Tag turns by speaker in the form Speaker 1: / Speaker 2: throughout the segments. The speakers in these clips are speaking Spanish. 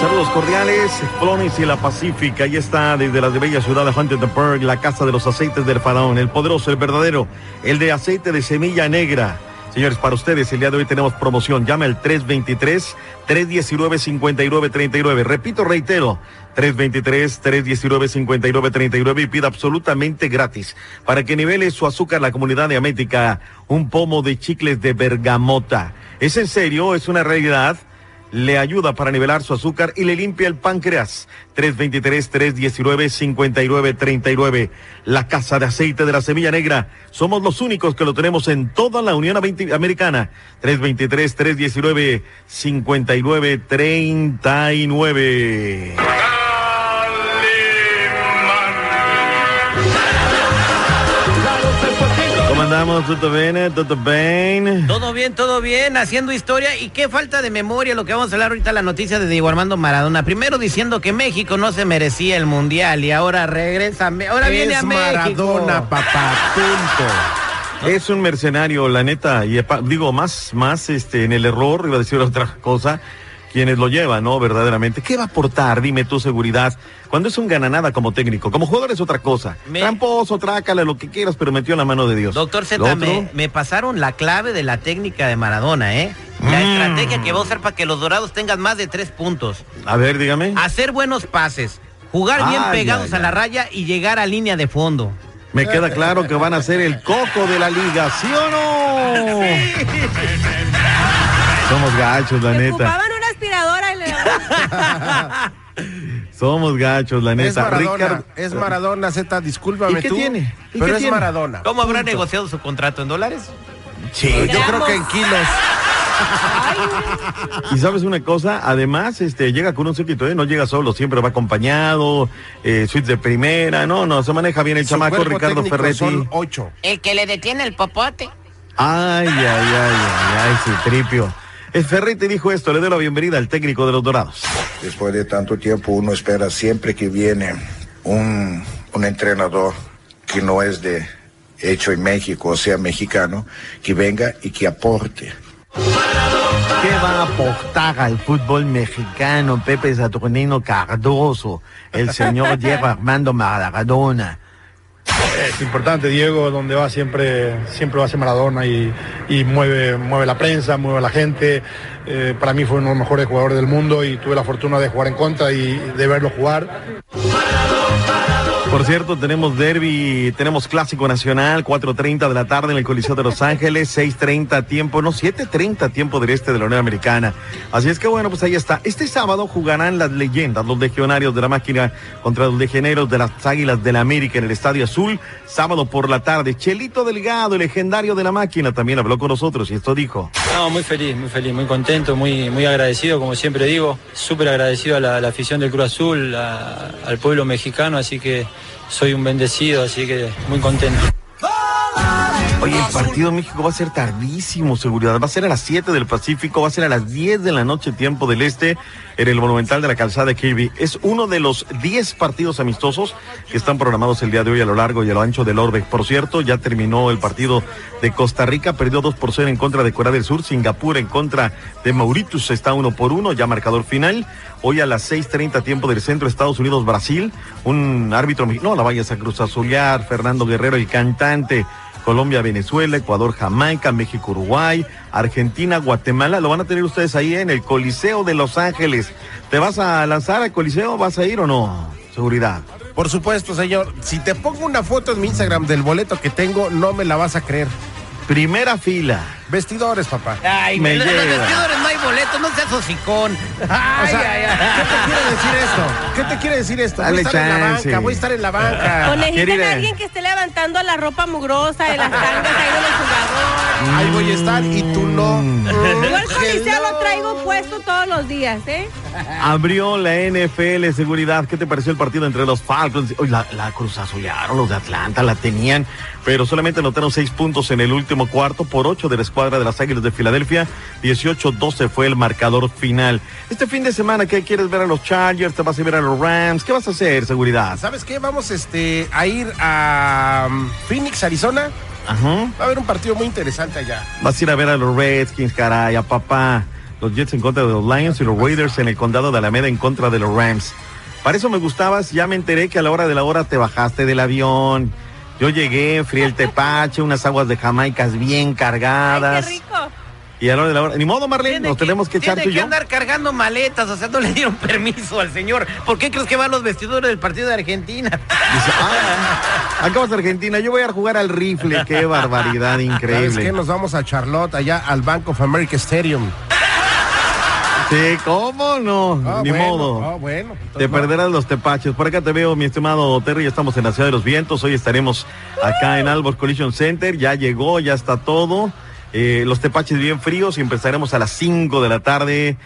Speaker 1: Saludos cordiales, Clones y la Pacífica. Ahí está desde la bella ciudad de Huntington la casa de los aceites del faraón, el poderoso, el verdadero, el de aceite de semilla negra. Señores, para ustedes el día de hoy tenemos promoción. Llama al 323-319-5939. Repito, reitero, 323-319-5939 y pida absolutamente gratis para que nivele su azúcar la comunidad de América un pomo de chicles de bergamota. ¿Es en serio? ¿Es una realidad? le ayuda para nivelar su azúcar y le limpia el páncreas. 323-319-5939. La Casa de Aceite de la Semilla Negra. Somos los únicos que lo tenemos en toda la Unión Americana. 323-319-5939. ¿Cómo andamos? ¿Todo bien? ¿Todo bien?
Speaker 2: Todo bien, todo bien, haciendo historia. Y qué falta de memoria lo que vamos a hablar ahorita, la noticia de Diego Armando Maradona. Primero diciendo que México no se merecía el mundial y ahora regresa. Ahora viene a México.
Speaker 3: Maradona, papá, punto.
Speaker 1: Es un mercenario, la neta, y digo, más, más este, en el error, iba a decir otra cosa, quienes lo llevan, ¿no? Verdaderamente. ¿Qué va a aportar? Dime tu seguridad. Cuando es un gananada como técnico, como jugador es otra cosa.
Speaker 2: Me-
Speaker 1: Tramposo, trácala, lo que quieras, pero metió la mano de Dios.
Speaker 2: Doctor Z, me, me pasaron la clave de la técnica de Maradona, ¿eh? La
Speaker 1: Mm.
Speaker 2: estrategia que va a usar para que los dorados tengan más de tres puntos.
Speaker 1: A ver, dígame.
Speaker 2: Hacer buenos pases, jugar bien pegados a la
Speaker 1: ay.
Speaker 2: raya y llegar a línea de fondo.
Speaker 1: Me queda claro que van a ser el coco de la liga, ¿sí o no? Somos gachos, la neta.
Speaker 4: ocupaban una aspiradora y le
Speaker 1: Somos gachos, la
Speaker 3: Es
Speaker 1: neta.
Speaker 3: Maradona,
Speaker 1: Ricardo-
Speaker 3: es Maradona, Z, discúlpame
Speaker 1: ¿Y qué
Speaker 3: tú.
Speaker 1: tiene? ¿Y
Speaker 3: Pero
Speaker 1: qué
Speaker 3: es
Speaker 1: tiene?
Speaker 3: Maradona.
Speaker 2: ¿Cómo habrá
Speaker 3: punto.
Speaker 2: negociado su contrato en dólares?
Speaker 1: Sí.
Speaker 3: Yo creo que en kilos.
Speaker 1: Y sabes una cosa, además, este, llega con un séquito, ¿eh? No llega solo, siempre va acompañado, eh, suites de primera, no, no, se maneja bien el
Speaker 3: Su
Speaker 1: chamaco Ricardo Ferretti.
Speaker 3: Son ocho.
Speaker 2: El que le detiene el popote.
Speaker 1: Ay, ay, ay, ay, ay, sí, tripio. El Ferretti dijo esto, le doy la bienvenida al técnico de los Dorados.
Speaker 5: Después de tanto tiempo uno espera siempre que viene un, un entrenador que no es de hecho en México, o sea, mexicano, que venga y que aporte.
Speaker 1: ¿Qué va a aportar al fútbol mexicano Pepe Saturnino Cardoso, el señor Diego Armando Maradona?
Speaker 6: Es importante, Diego, donde va siempre, siempre va a ser Maradona y, mueve, mueve la prensa, mueve a la gente. Eh, para mí fue uno de los mejores jugadores del mundo y tuve la fortuna de jugar en contra y de verlo jugar.
Speaker 1: Por cierto, tenemos derby, tenemos clásico nacional, 4.30 de la tarde en el Coliseo de Los Ángeles, 6.30 tiempo, no, 7.30 tiempo del este de la Unión Americana. Así es que bueno, pues ahí está. Este sábado jugarán las leyendas, los legionarios de la máquina contra los legioneros de las Águilas de la América en el Estadio Azul, sábado por la tarde. Chelito Delgado, el legendario de la máquina, también habló con nosotros y esto dijo.
Speaker 7: No, muy feliz, muy feliz, muy contento, muy, muy agradecido, como siempre digo, súper agradecido a la, afición del Cruz Azul, al pueblo mexicano, así que soy un bendecido, así que muy contento.
Speaker 1: Oye, el partido México va a ser tardísimo, seguridad. Va a ser a las 7 del Pacífico, va a ser a las 10 de la noche, tiempo del Este, en el Monumental de la Calzada de Kirby. Es uno de los 10 partidos amistosos que están programados el día de hoy a lo largo y a lo ancho del Orbe. Por cierto, ya terminó el partido de Costa Rica, perdió 2 por 0 en contra de Corea del Sur. Singapur en contra de Mauritius está 1 por 1, ya marcador final. Hoy a las 6:30 tiempo del centro, Estados Unidos, Brasil. Un árbitro, no la vayas a Cruz Azulear, Fernando Guerrero, el cantante. Colombia, Venezuela, Ecuador, Jamaica, México, Uruguay, Argentina, Guatemala. Lo van a tener ustedes ahí en el Coliseo de Los Ángeles. ¿Te vas a lanzar al Coliseo? ¿Vas a ir o no? Seguridad.
Speaker 3: Por supuesto, señor. Si te pongo una foto en mi Instagram del boleto que tengo, no me la vas a creer.
Speaker 1: Primera fila.
Speaker 3: Vestidores, papá.
Speaker 2: Ay,
Speaker 1: Me
Speaker 2: los
Speaker 1: lleva.
Speaker 2: vestidores boletos, no seas hocicón. Ay,
Speaker 3: O sea,
Speaker 2: ay, ay.
Speaker 3: ¿qué te quiere decir esto? ¿Qué te quiere decir esto?
Speaker 1: Dale
Speaker 3: voy a estar en la banca, voy a estar en la banca.
Speaker 4: O necesitan a alguien que esté levantando la ropa mugrosa de las tangas ahí de los jugadores.
Speaker 3: ahí voy a estar y tú no.
Speaker 4: Puesto todos los días, ¿eh?
Speaker 1: Abrió la NFL Seguridad. ¿Qué te pareció el partido entre los Falcons? Uy, la, la cruzazulearon los de Atlanta, la tenían, pero solamente anotaron seis puntos en el último cuarto por ocho de la escuadra de las Águilas de Filadelfia. 18-12 fue el marcador final. Este fin de semana, ¿qué quieres ver a los Chargers? ¿Te vas a ver a los Rams? ¿Qué vas a hacer, Seguridad?
Speaker 3: ¿Sabes qué? Vamos este, a ir a um, Phoenix, Arizona.
Speaker 1: Ajá.
Speaker 3: Va a haber un partido muy interesante allá.
Speaker 1: Vas a ir a ver a los Redskins, caray, a papá. Los Jets en contra de los Lions y los Raiders en el condado de Alameda en contra de los Rams. Para eso me gustabas, ya me enteré que a la hora de la hora te bajaste del avión. Yo llegué, frío el tepache, unas aguas de Jamaicas bien cargadas.
Speaker 4: Ay, qué rico.
Speaker 1: Y a la hora de la hora, ni modo, Marlene, nos tenemos que echar
Speaker 2: tiene
Speaker 1: tú y
Speaker 2: que
Speaker 1: yo.
Speaker 2: andar cargando maletas, o sea, no le dieron permiso al señor. ¿Por qué crees que va a los vestidores del partido de Argentina?
Speaker 1: Dice, ah, acá vas a Argentina, yo voy a jugar al rifle, qué barbaridad
Speaker 3: ¿Sabes qué?
Speaker 1: increíble.
Speaker 3: Nos vamos a Charlotte, allá al Bank of America Stadium.
Speaker 1: Sí, ¿cómo no?
Speaker 3: Ah,
Speaker 1: ni
Speaker 3: bueno,
Speaker 1: modo.
Speaker 3: ah, bueno.
Speaker 1: Te perderás los tepaches. Por acá te veo, mi estimado Terry. Ya estamos en la Ciudad de los Vientos. Hoy estaremos acá en Albor Collision Center. Ya llegó, ya está todo. Eh, los tepaches bien fríos y empezaremos a las 5 de la tarde.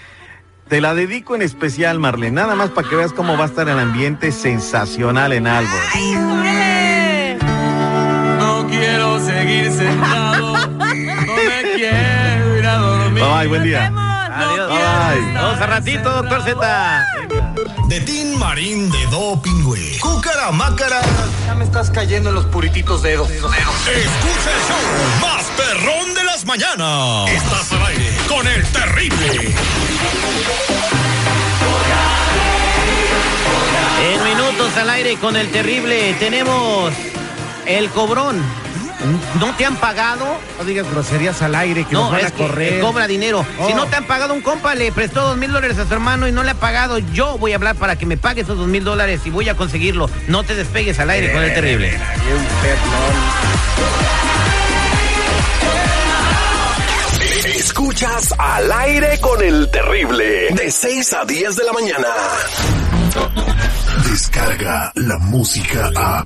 Speaker 1: Te la dedico en especial, Marlene. Nada más para que veas cómo va a estar el ambiente sensacional en Albor.
Speaker 8: No quiero seguir sentado. No me quiero ir a dormir.
Speaker 1: Bye, buen día.
Speaker 4: Nos vemos.
Speaker 2: Adiós. Vamos a ratito, doctor Z.
Speaker 9: De Tin Marín de Doping, güey. Cúcara Mácara.
Speaker 8: Ya me estás cayendo en los purititos dedos.
Speaker 9: Escucha el show más perrón de las mañanas. Estás al aire con el terrible.
Speaker 2: En minutos al aire con el terrible tenemos el cobrón. ¿No te han pagado?
Speaker 3: No digas groserías al aire que nos
Speaker 2: No,
Speaker 3: van
Speaker 2: es
Speaker 3: a
Speaker 2: que
Speaker 3: correr.
Speaker 2: eh, cobra dinero. Si
Speaker 3: Oh.
Speaker 2: no te han pagado un compa, le prestó dos mil dólares a su hermano y no le ha pagado, yo voy a hablar para que me pague esos dos mil dólares y voy a conseguirlo. No te despegues al aire con el terrible.
Speaker 10: Escuchas al aire con el terrible. De 6 a 10 de la mañana.
Speaker 9: Descarga la música a.